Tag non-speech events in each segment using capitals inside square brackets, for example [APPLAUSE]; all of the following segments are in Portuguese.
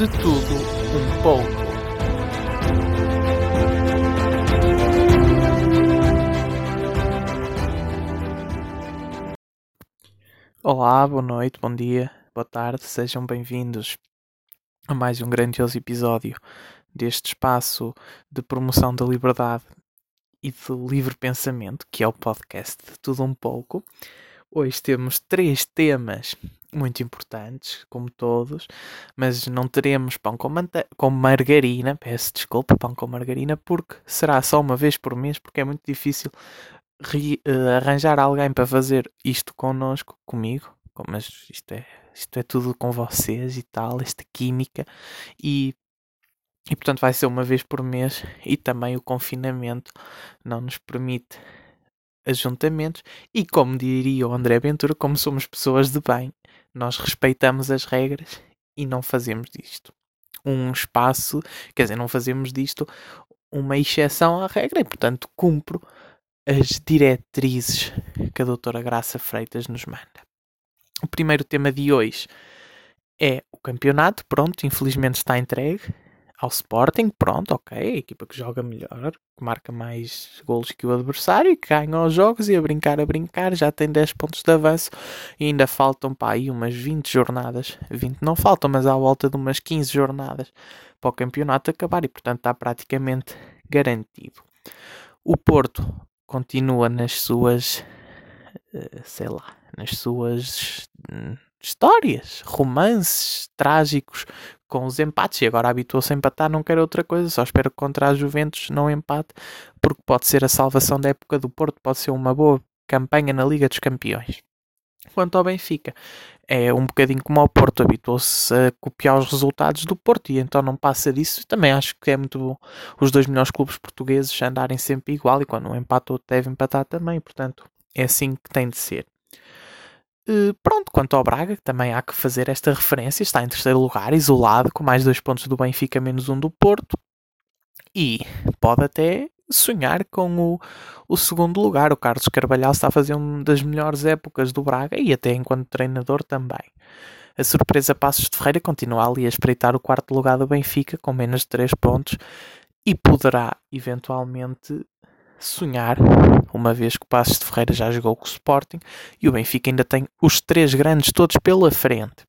De tudo um pouco. Olá, boa noite, bom dia, boa tarde, sejam bem-vindos a mais um grandioso episódio deste espaço de promoção da liberdade e do livre pensamento, que é o podcast de Tudo Um Pouco. Hoje temos três temas muito importantes, como todos, mas não teremos pão com, com margarina, peço desculpa, pão com margarina, porque será só uma vez por mês, porque é muito difícil uh, arranjar alguém para fazer isto connosco, comigo, mas isto é, isto é tudo com vocês e tal, esta química, e e portanto vai ser uma vez por mês e também o confinamento não nos permite ajuntamentos e como diria o André Ventura, como somos pessoas de bem, nós respeitamos as regras e não fazemos disto um espaço, quer dizer, não fazemos disto uma exceção à regra e portanto cumpro as diretrizes que a doutora Graça Freitas nos manda. O primeiro tema de hoje é o campeonato, pronto, infelizmente está entregue ao Sporting, pronto, ok, a equipa que joga melhor, que marca mais golos que o adversário e que ganha os jogos e a brincar, a brincar, já tem 10 pontos de avanço e ainda faltam para aí umas 20 jornadas, 20 não faltam, mas à volta de umas 15 jornadas para o campeonato acabar e portanto está praticamente garantido. O Porto continua nas suas, eh, sei lá, nas suas hum, histórias, romances trágicos com os empates e agora habituou-se a empatar, não quer outra coisa, só espero que contra a Juventus não empate, porque pode ser a salvação da época do Porto, pode ser uma boa campanha na Liga dos Campeões. Quanto ao Benfica, é um bocadinho como ao Porto, habituou-se a copiar os resultados do Porto e então não passa disso. Também acho que é muito bom os dois melhores clubes portugueses andarem sempre igual e quando um empata outro deve empatar também, portanto é assim que tem de ser. Uh, pronto, quanto ao Braga, também há que fazer esta referência. Está em terceiro lugar, isolado, com mais dois pontos do Benfica, menos um do Porto. E pode até sonhar com o, o segundo lugar. O Carlos Carvalhal está a fazer uma das melhores épocas do Braga e até enquanto treinador também. A surpresa Passos de Ferreira continua ali a espreitar o quarto lugar do Benfica com menos de 3 pontos e poderá eventualmente sonhar, uma vez que o Passos de Ferreira já jogou com o Sporting e o Benfica ainda tem os três grandes todos pela frente.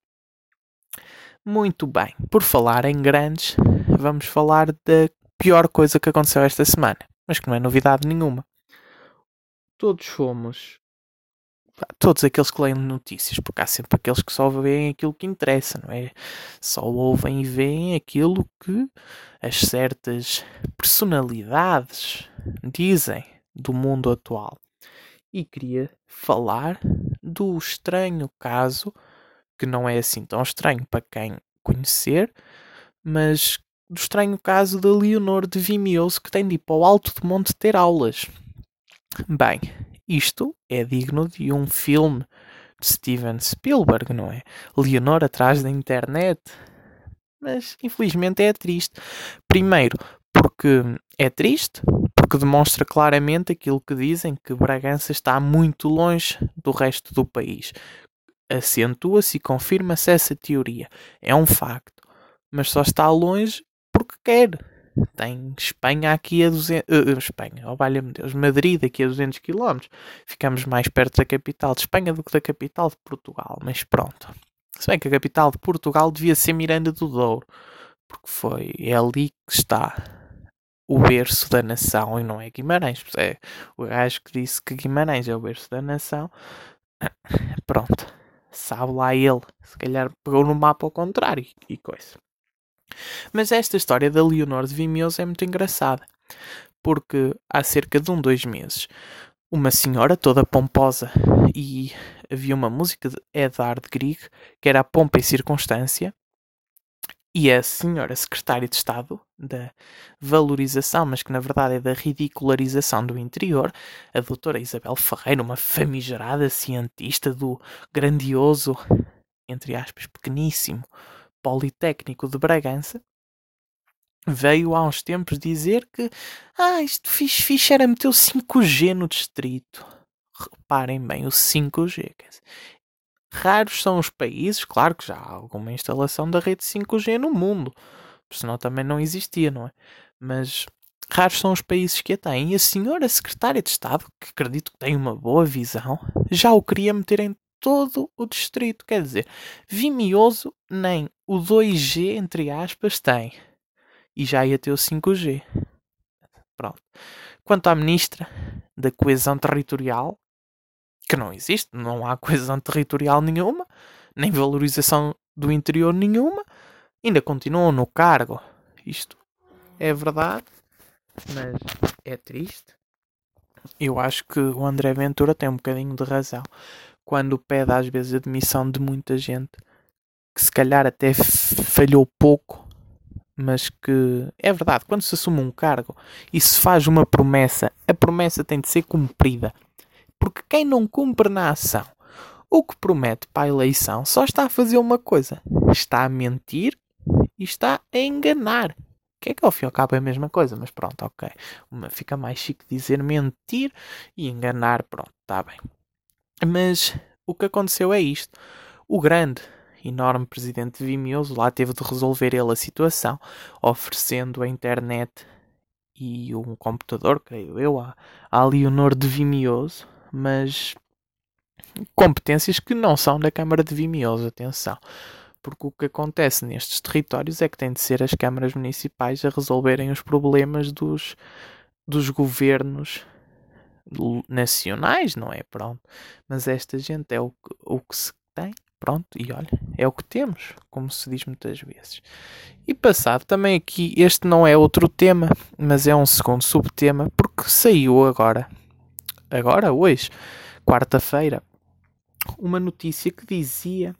Muito bem, por falar em grandes, vamos falar da pior coisa que aconteceu esta semana, mas que não é novidade nenhuma. Todos fomos todos aqueles que leem notícias, porque há sempre aqueles que só veem aquilo que interessa, não é? Só ouvem e veem aquilo que as certas personalidades dizem do mundo atual. E queria falar do estranho caso, que não é assim tão estranho para quem conhecer, mas do estranho caso da Leonor de Vimioso que tem de ir para o alto de monte ter aulas. Bem, isto é digno de um filme de Steven Spielberg, não é? Leonor atrás da internet. Mas infelizmente é triste. Primeiro, porque é triste, porque demonstra claramente aquilo que dizem que Bragança está muito longe do resto do país. Acentua-se e confirma-se essa teoria. É um facto. Mas só está longe porque quer tem Espanha aqui a 200. Uh, uh, Espanha, oh valha-me Deus, Madrid aqui a 200 km. Ficamos mais perto da capital de Espanha do que da capital de Portugal, mas pronto. Se bem que a capital de Portugal devia ser Miranda do Douro, porque foi é ali que está o berço da nação e não é Guimarães. É o gajo que disse que Guimarães é o berço da nação. [COUGHS] Pronto, sabe lá ele. Se calhar pegou no mapa ao contrário e coisa. Mas esta história da Leonor de Vimioso é muito engraçada, porque há cerca de um, dois meses, uma senhora toda pomposa e havia uma música de Edard Grieg que era a Pompa e Circunstância e a senhora secretária de Estado da valorização, mas que na verdade é da ridicularização do interior, a doutora Isabel Ferreira, uma famigerada cientista do grandioso, entre aspas, pequeníssimo Politécnico de Bragança, veio há uns tempos dizer que ah, isto fixe, fixe era meter o 5G no distrito. Reparem bem, o 5G. Raros são os países, claro que já há alguma instalação da rede 5G no mundo, senão também não existia, não é? Mas raros são os países que a têm. E a senhora secretária de Estado, que acredito que tem uma boa visão, já o queria meter em todo o distrito. Quer dizer, Vimioso nem o 2G, entre aspas, tem. E já ia ter o 5G. Pronto. Quanto à ministra da Coesão Territorial, que não existe, não há coesão territorial nenhuma, nem valorização do interior nenhuma, ainda continuam no cargo. Isto é verdade, mas é triste. Eu acho que o André Ventura tem um bocadinho de razão quando pede às vezes a demissão de muita gente que se calhar até falhou pouco, mas que é verdade, quando se assume um cargo e se faz uma promessa, a promessa tem de ser cumprida. Porque quem não cumpre na ação o que promete para a eleição só está a fazer uma coisa: está a mentir e está a enganar. Que é que ao fim e ao cabo é a mesma coisa, mas pronto, ok. Uma fica mais chique dizer mentir e enganar, pronto, está bem. Mas o que aconteceu é isto. O grande, enorme presidente Vimioso lá teve de resolver ele a situação, oferecendo a internet e um computador, creio eu, à, à Leonor de Vimioso, mas competências que não são da Câmara de Vimioso, atenção. Porque o que acontece nestes territórios é que tem de ser as câmaras municipais a resolverem os problemas dos, dos governos nacionais, não é? Pronto. Mas esta gente é o que, o que se tem, pronto, e olha, é o que temos, como se diz muitas vezes. E passado também aqui, este não é outro tema, mas é um segundo subtema, porque saiu agora, agora, hoje, quarta-feira, uma notícia que dizia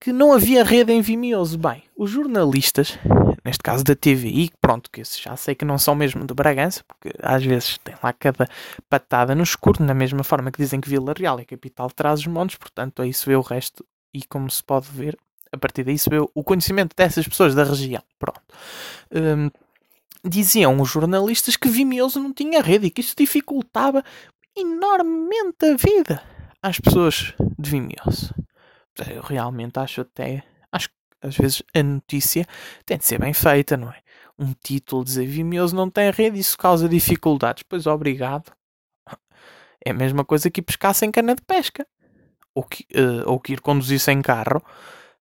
que não havia rede em Vimioso. Bem, os jornalistas, neste caso da TVI, pronto, que já sei que não são mesmo de Bragança, porque às vezes tem lá cada patada no escuro, na mesma forma que dizem que Vila Real é capital de Trás-os-Montes, portanto aí se vê o resto e como se pode ver, a partir daí se vê o conhecimento dessas pessoas da região. Pronto. Hum, diziam os jornalistas que Vimioso não tinha rede e que isso dificultava enormemente a vida às pessoas de Vimioso eu realmente acho até. Às vezes a notícia tem de ser bem feita, não é? Um título dizer Vimioso não tem rede, isso causa dificuldades. Pois obrigado. É a mesma coisa que pescar sem cana de pesca. Ou que, uh, ou que ir conduzir sem carro.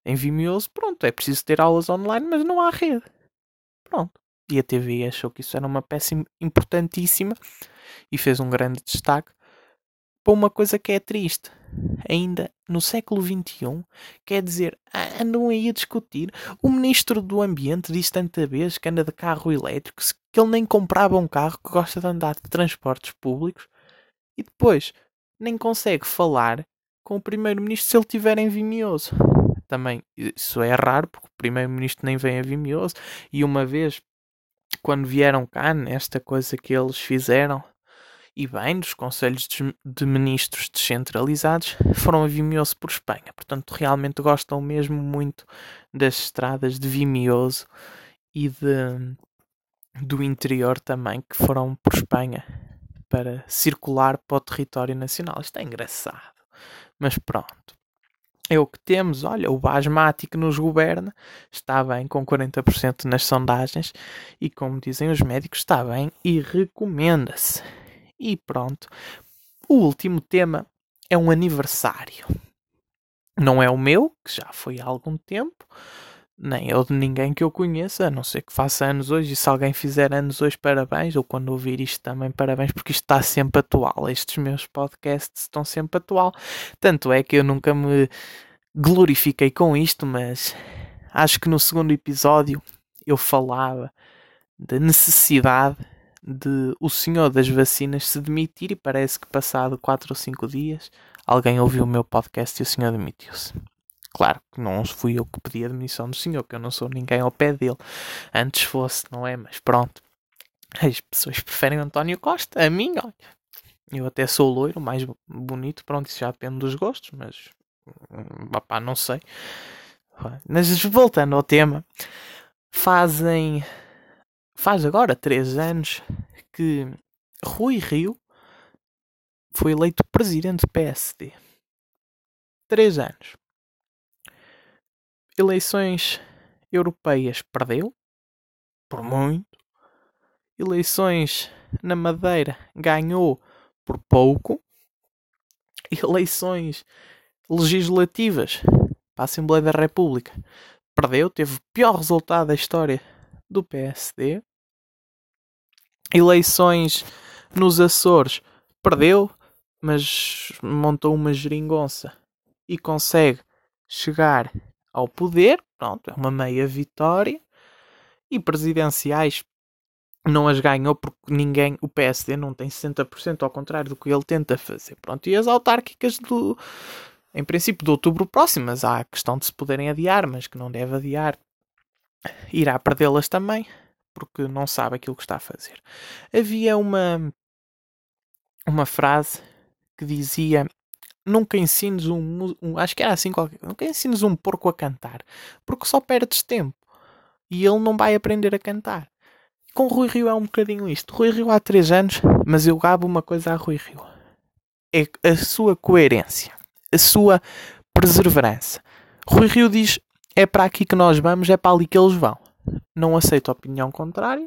Em Vimioso, pronto, é preciso ter aulas online, mas não há rede. Pronto. E a TV achou que isso era uma peça importantíssima e fez um grande destaque para uma coisa que é triste ainda no século XXI, quer dizer, andam aí a discutir. O ministro do Ambiente disse tanta vez que anda de carro elétrico, que ele nem comprava um carro, que gosta de andar de transportes públicos, e depois nem consegue falar com o primeiro-ministro se ele estiver em Vimioso. Também isso é raro, porque o primeiro-ministro nem vem a Vimioso, e uma vez, quando vieram cá, nesta coisa que eles fizeram, e bem dos conselhos de ministros descentralizados foram a Vimioso por Espanha. Portanto, realmente gostam mesmo muito das estradas de Vimioso e de, do interior também, que foram por Espanha para circular para o território nacional. Isto é engraçado, mas pronto. É o que temos. Olha, o Basmático nos governa, está bem com 40% nas sondagens e, como dizem os médicos, está bem e recomenda-se. E pronto. O último tema é um aniversário. Não é o meu, que já foi há algum tempo, nem é o de ninguém que eu conheça, a não ser que faça anos hoje. E se alguém fizer anos hoje, parabéns. Ou quando ouvir isto também, parabéns, porque isto está sempre atual. Estes meus podcasts estão sempre atual. Tanto é que eu nunca me glorifiquei com isto, mas acho que no segundo episódio eu falava da necessidade de o senhor das vacinas se demitir e parece que passado 4 ou 5 dias alguém ouviu o meu podcast e o senhor demitiu-se. Claro que não fui eu que pedi a demissão do senhor, que eu não sou ninguém ao pé dele. Antes fosse, não é? Mas pronto. As pessoas preferem António Costa. A mim, olha. Eu até sou loiro, mais bonito. Pronto, isso já depende dos gostos, mas. Papá, não sei. Mas voltando ao tema. Fazem faz agora três anos que Rui Rio foi eleito presidente do PSD. três anos. Eleições europeias perdeu, por muito. Eleições na Madeira ganhou por pouco. Eleições legislativas para a Assembleia da República perdeu, teve o pior resultado da história do PSD. Eleições nos Açores perdeu, mas montou uma geringonça e consegue chegar ao poder. Pronto, é uma meia vitória. E presidenciais não as ganhou porque ninguém, o PSD não tem 60% ao contrário do que ele tenta fazer. Pronto, e as autárquicas do, em princípio de outubro próximo, mas há a questão de se poderem adiar, mas que não deve adiar, irá perdê-las também, porque não sabe aquilo que está a fazer. Havia uma, uma frase que dizia nunca ensines um, um, acho que era assim qualquer, nunca ensines um porco a cantar, porque só perdes tempo e ele não vai aprender a cantar. Com Rui Rio é um bocadinho isto. Rui Rio há 3 anos, mas eu gabo uma coisa a Rui Rio. É a sua coerência, a sua perseverança. Rui Rio diz: é para aqui que nós vamos, é para ali que eles vão. Não aceita a opinião contrária,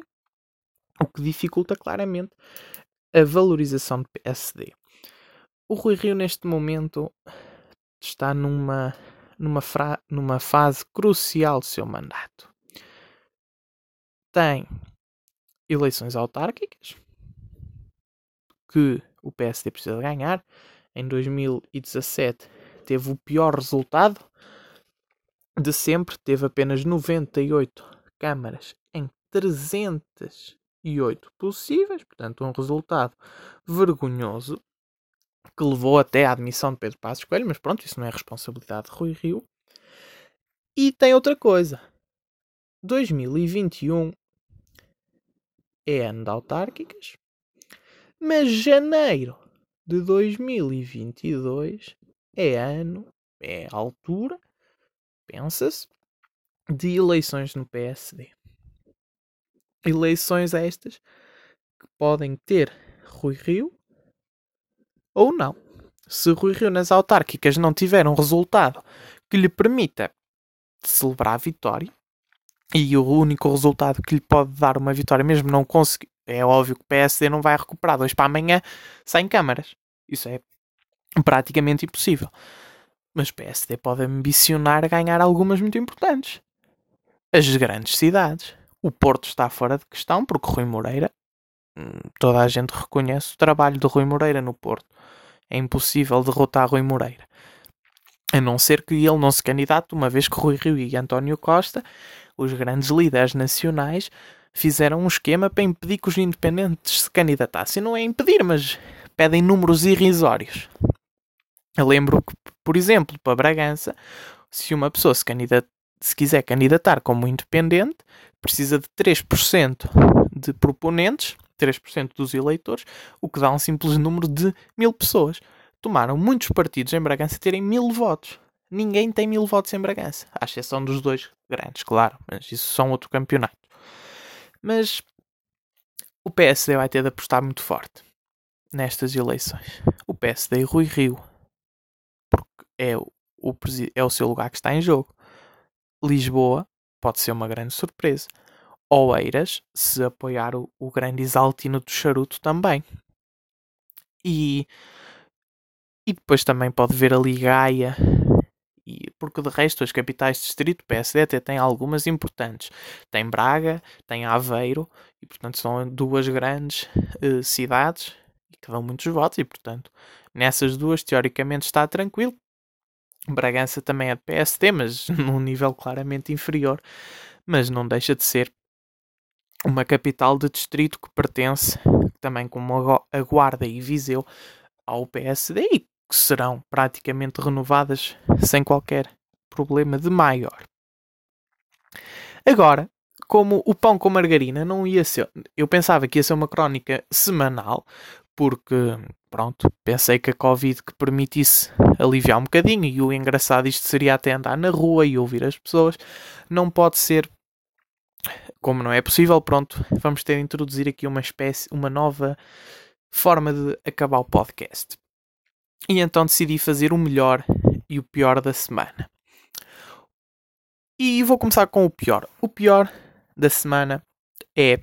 o que dificulta claramente a valorização do PSD. O Rui Rio, neste momento, está numa, numa, fra, numa fase crucial do seu mandato. Tem eleições autárquicas que o PSD precisa ganhar. Em 2017 teve o pior resultado de sempre, teve apenas 98 câmaras em 308 possíveis, portanto, um resultado vergonhoso que levou até à admissão de Pedro Passos Coelho, mas pronto, isso não é responsabilidade de Rui Rio. E tem outra coisa. 2021 é ano de autárquicas, mas janeiro de 2022 é ano, é altura, pensa-se, de eleições no PSD. Eleições estas que podem ter Rui Rio ou não. Se Rui Rio nas autárquicas não tiver um resultado que lhe permita celebrar a vitória, e o único resultado que lhe pode dar uma vitória, mesmo não conseguir, é óbvio que o PSD não vai recuperar dois para amanhã sem câmaras. Isso é praticamente impossível. Mas PSD pode ambicionar ganhar algumas muito importantes. As grandes cidades. O Porto está fora de questão porque Rui Moreira, hum, toda a gente reconhece o trabalho de Rui Moreira no Porto. É impossível derrotar Rui Moreira. A não ser que ele não se candidate, uma vez que Rui Rio e António Costa, os grandes líderes nacionais, fizeram um esquema para impedir que os independentes se candidatassem. Não é impedir, mas pedem números irrisórios. Eu lembro que, por exemplo, para Bragança, se uma pessoa se, se quiser candidatar como independente, precisa de 3% de proponentes 3% dos eleitores, o que dá um simples número de mil pessoas. Tomaram muitos partidos em Bragança terem mil votos. Ninguém tem mil votos em Bragança, à exceção dos dois grandes, claro, mas isso são outro campeonato. Mas o PSD vai ter de apostar muito forte nestas eleições. O PSD e Rui Rio, é o, é o seu lugar que está em jogo. Lisboa pode ser uma grande surpresa. Oeiras se apoiar o, o grande Exaltino do Charuto também. E, e depois também pode ver ali Gaia, e, porque de resto as capitais de distrito PSD até tem algumas importantes. Tem Braga, tem Aveiro, e portanto são duas grandes uh, cidades que dão muitos votos, e portanto nessas duas teoricamente está tranquilo. Bragança também é de PSD, mas [LAUGHS] num nível claramente inferior, mas não deixa de ser uma capital de distrito que pertence, também como a Guarda e Viseu, ao PSD e que serão praticamente renovadas sem qualquer problema de maior. Agora, como o pão com margarina não ia ser. Eu pensava que ia ser uma crónica semanal, porque, pronto, pensei que a Covid que permitisse aliviar um bocadinho, e o engraçado isto seria até andar na rua e ouvir as pessoas, não pode ser como não é possível, pronto, vamos ter de introduzir aqui uma espécie, uma nova forma de acabar o podcast. E então decidi fazer o melhor e o pior da semana. E vou começar com o pior. O pior da semana é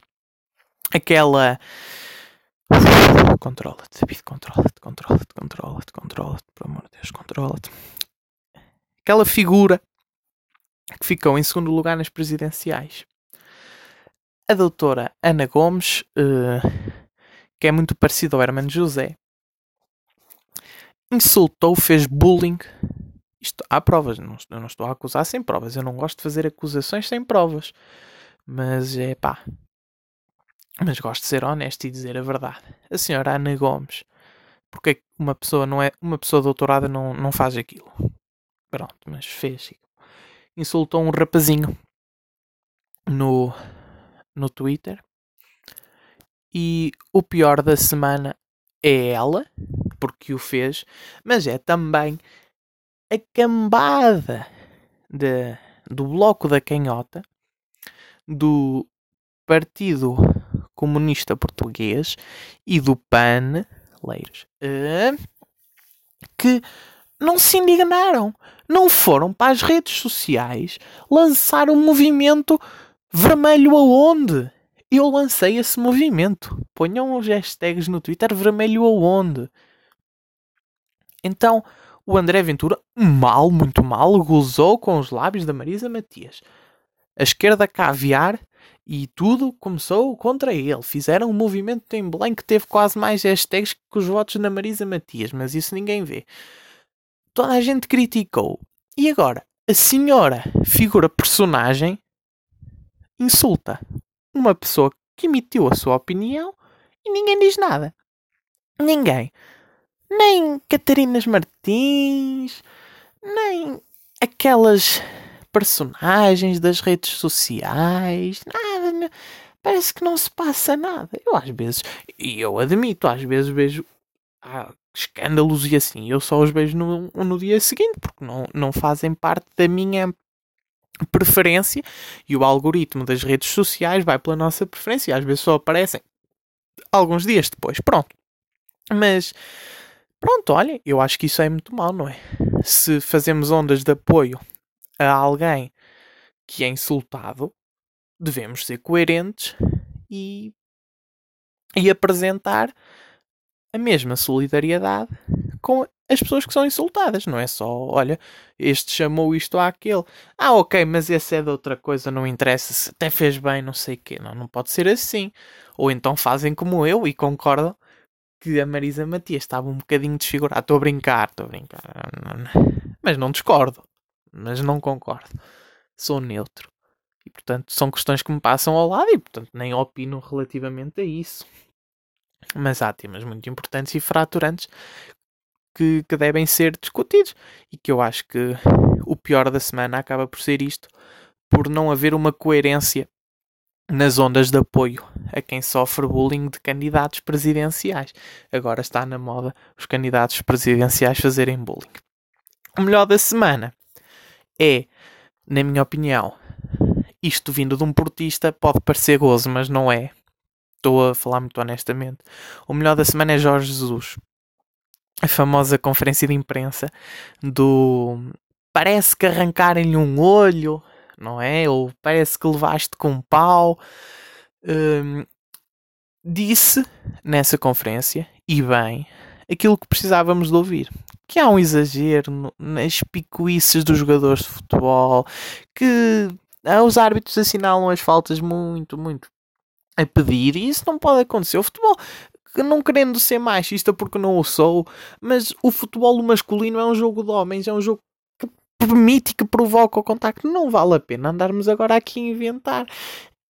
aquela. Controla-te, David, controla-te, controla-te, controla-te, controla-te, por amor de Deus, controla-te. Aquela figura que ficou em segundo lugar nas presidenciais. A doutora Ana Gomes, uh, que é muito parecida ao Hermano José, insultou, fez bullying. Isto, há provas, não, eu não estou a acusar sem provas. Eu não gosto de fazer acusações sem provas. Mas é pá. Mas gosto de ser honesto e dizer a verdade. A senhora Ana Gomes, porque uma pessoa não é uma pessoa doutorada não, não faz aquilo. Pronto, mas fez. Insultou um rapazinho no, no Twitter. E o pior da semana é ela, porque o fez, mas é também a cambada de, do Bloco da Canhota, do Partido Comunista Português e do PAN, Leiros, uh, que não se indignaram, não foram para as redes sociais lançar um movimento vermelho aonde? Eu lancei esse movimento. Ponham os hashtags no Twitter vermelho aonde? Então, o André Ventura, mal, muito mal, gozou com os lábios da Marisa Matias. A esquerda caviar e tudo começou contra ele. Fizeram um movimento em Belém que teve quase mais hashtags que os votos da Marisa Matias, mas isso ninguém vê. Toda a gente criticou. E agora, a senhora, figura personagem, insulta uma pessoa que emitiu a sua opinião e ninguém diz nada. Ninguém nem Catarinas Martins, nem aquelas personagens das redes sociais, nada, parece que não se passa nada. Eu às vezes, e eu admito, às vezes vejo ah, escândalos e assim, eu só os vejo no, no dia seguinte, porque não, não fazem parte da minha preferência e o algoritmo das redes sociais vai pela nossa preferência e às vezes só aparecem alguns dias depois. Pronto. Mas Pronto, olha, eu acho que isso é muito mal, não é? Se fazemos ondas de apoio a alguém que é insultado, devemos ser coerentes e, e apresentar a mesma solidariedade com as pessoas que são insultadas. Não é só, olha, este chamou isto àquele. Ah, ok, mas esse é de outra coisa, não interessa. Se até fez bem, não sei o quê. Não, não pode ser assim. Ou então fazem como eu e concordam que a Marisa Matias estava um bocadinho desfigurada. Estou a brincar, estou a brincar. Mas não discordo. Mas não concordo. Sou neutro. E portanto são questões que me passam ao lado e portanto nem opino relativamente a isso. Mas há temas muito importantes e fraturantes que, que devem ser discutidos. E que eu acho que o pior da semana acaba por ser isto, por não haver uma coerência nas ondas de apoio a quem sofre bullying de candidatos presidenciais. Agora está na moda os candidatos presidenciais fazerem bullying. O melhor da semana é, na minha opinião, isto vindo de um portista pode parecer gozo, mas não é. Estou a falar muito honestamente. O melhor da semana é Jorge Jesus. A famosa conferência de imprensa do parece que arrancarem-lhe um olho não é? Ou parece que levaste com um pau. Um, disse nessa conferência, e bem, aquilo que precisávamos de ouvir. Que há um exagero nas picuices dos jogadores de futebol, que os árbitros assinalam as faltas muito, muito a pedir, e isso não pode acontecer. O futebol, não querendo ser machista porque não o sou, mas o futebol masculino é um jogo de homens, é um jogo permite que provoca o contacto. Não vale a pena andarmos agora aqui a inventar.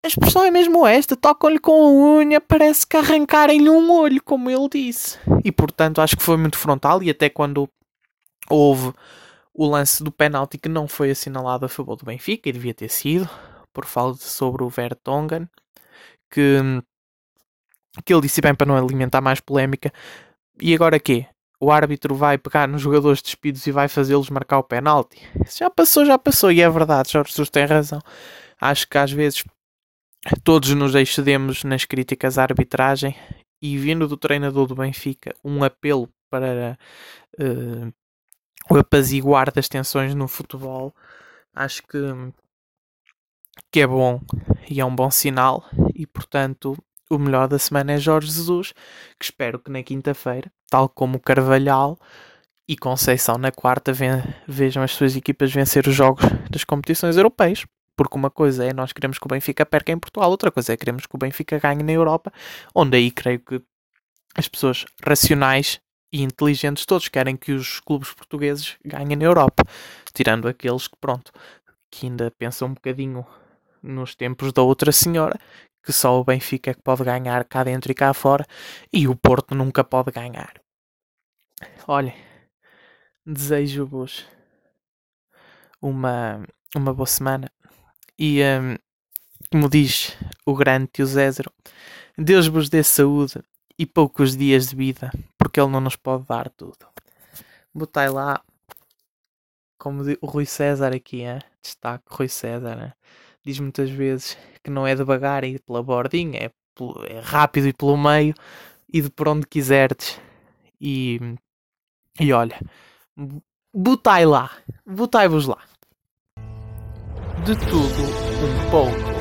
A expressão é mesmo esta: tocam-lhe com a unha, parece que arrancarem-lhe um olho, como ele disse. E portanto, acho que foi muito frontal. E até quando houve o lance do penalti que não foi assinalado a favor do Benfica, e devia ter sido, por falta sobre o Vertonghen, que, que ele disse bem para não alimentar mais polémica. E agora quê? o árbitro vai pegar nos jogadores despidos e vai fazê-los marcar o penalti. Isso já passou, já passou. E é verdade, Jorge Jesus tem razão. Acho que às vezes todos nos excedemos nas críticas à arbitragem e vindo do treinador do Benfica um apelo para uh, o apaziguar das tensões no futebol. Acho que, que é bom e é um bom sinal. E portanto, o melhor da semana é Jorge Jesus, que espero que na quinta-feira, tal como Carvalhal e Conceição na quarta, vejam as suas equipas vencer os jogos das competições europeias. Porque uma coisa é nós queremos que o Benfica perca em Portugal, outra coisa é queremos que o Benfica ganhe na Europa, onde aí creio que as pessoas racionais e inteligentes todos querem que os clubes portugueses ganhem na Europa, tirando aqueles que, pronto, que ainda pensam um bocadinho nos tempos da outra senhora, que só o Benfica é que pode ganhar cá dentro e cá fora, e o Porto nunca pode ganhar. Olhem, desejo-vos uma, uma boa semana e, um, como diz o grande tio Zézero, Deus vos dê saúde e poucos dias de vida, porque Ele não nos pode dar tudo. Botai lá, como o Rui César aqui, hein? destaque Rui César, hein? diz muitas vezes que não é devagar e pela bordinha, é, é rápido e pelo meio e de por onde quiseres. E, e olha, botai lá, botai-vos lá. De tudo um pouco.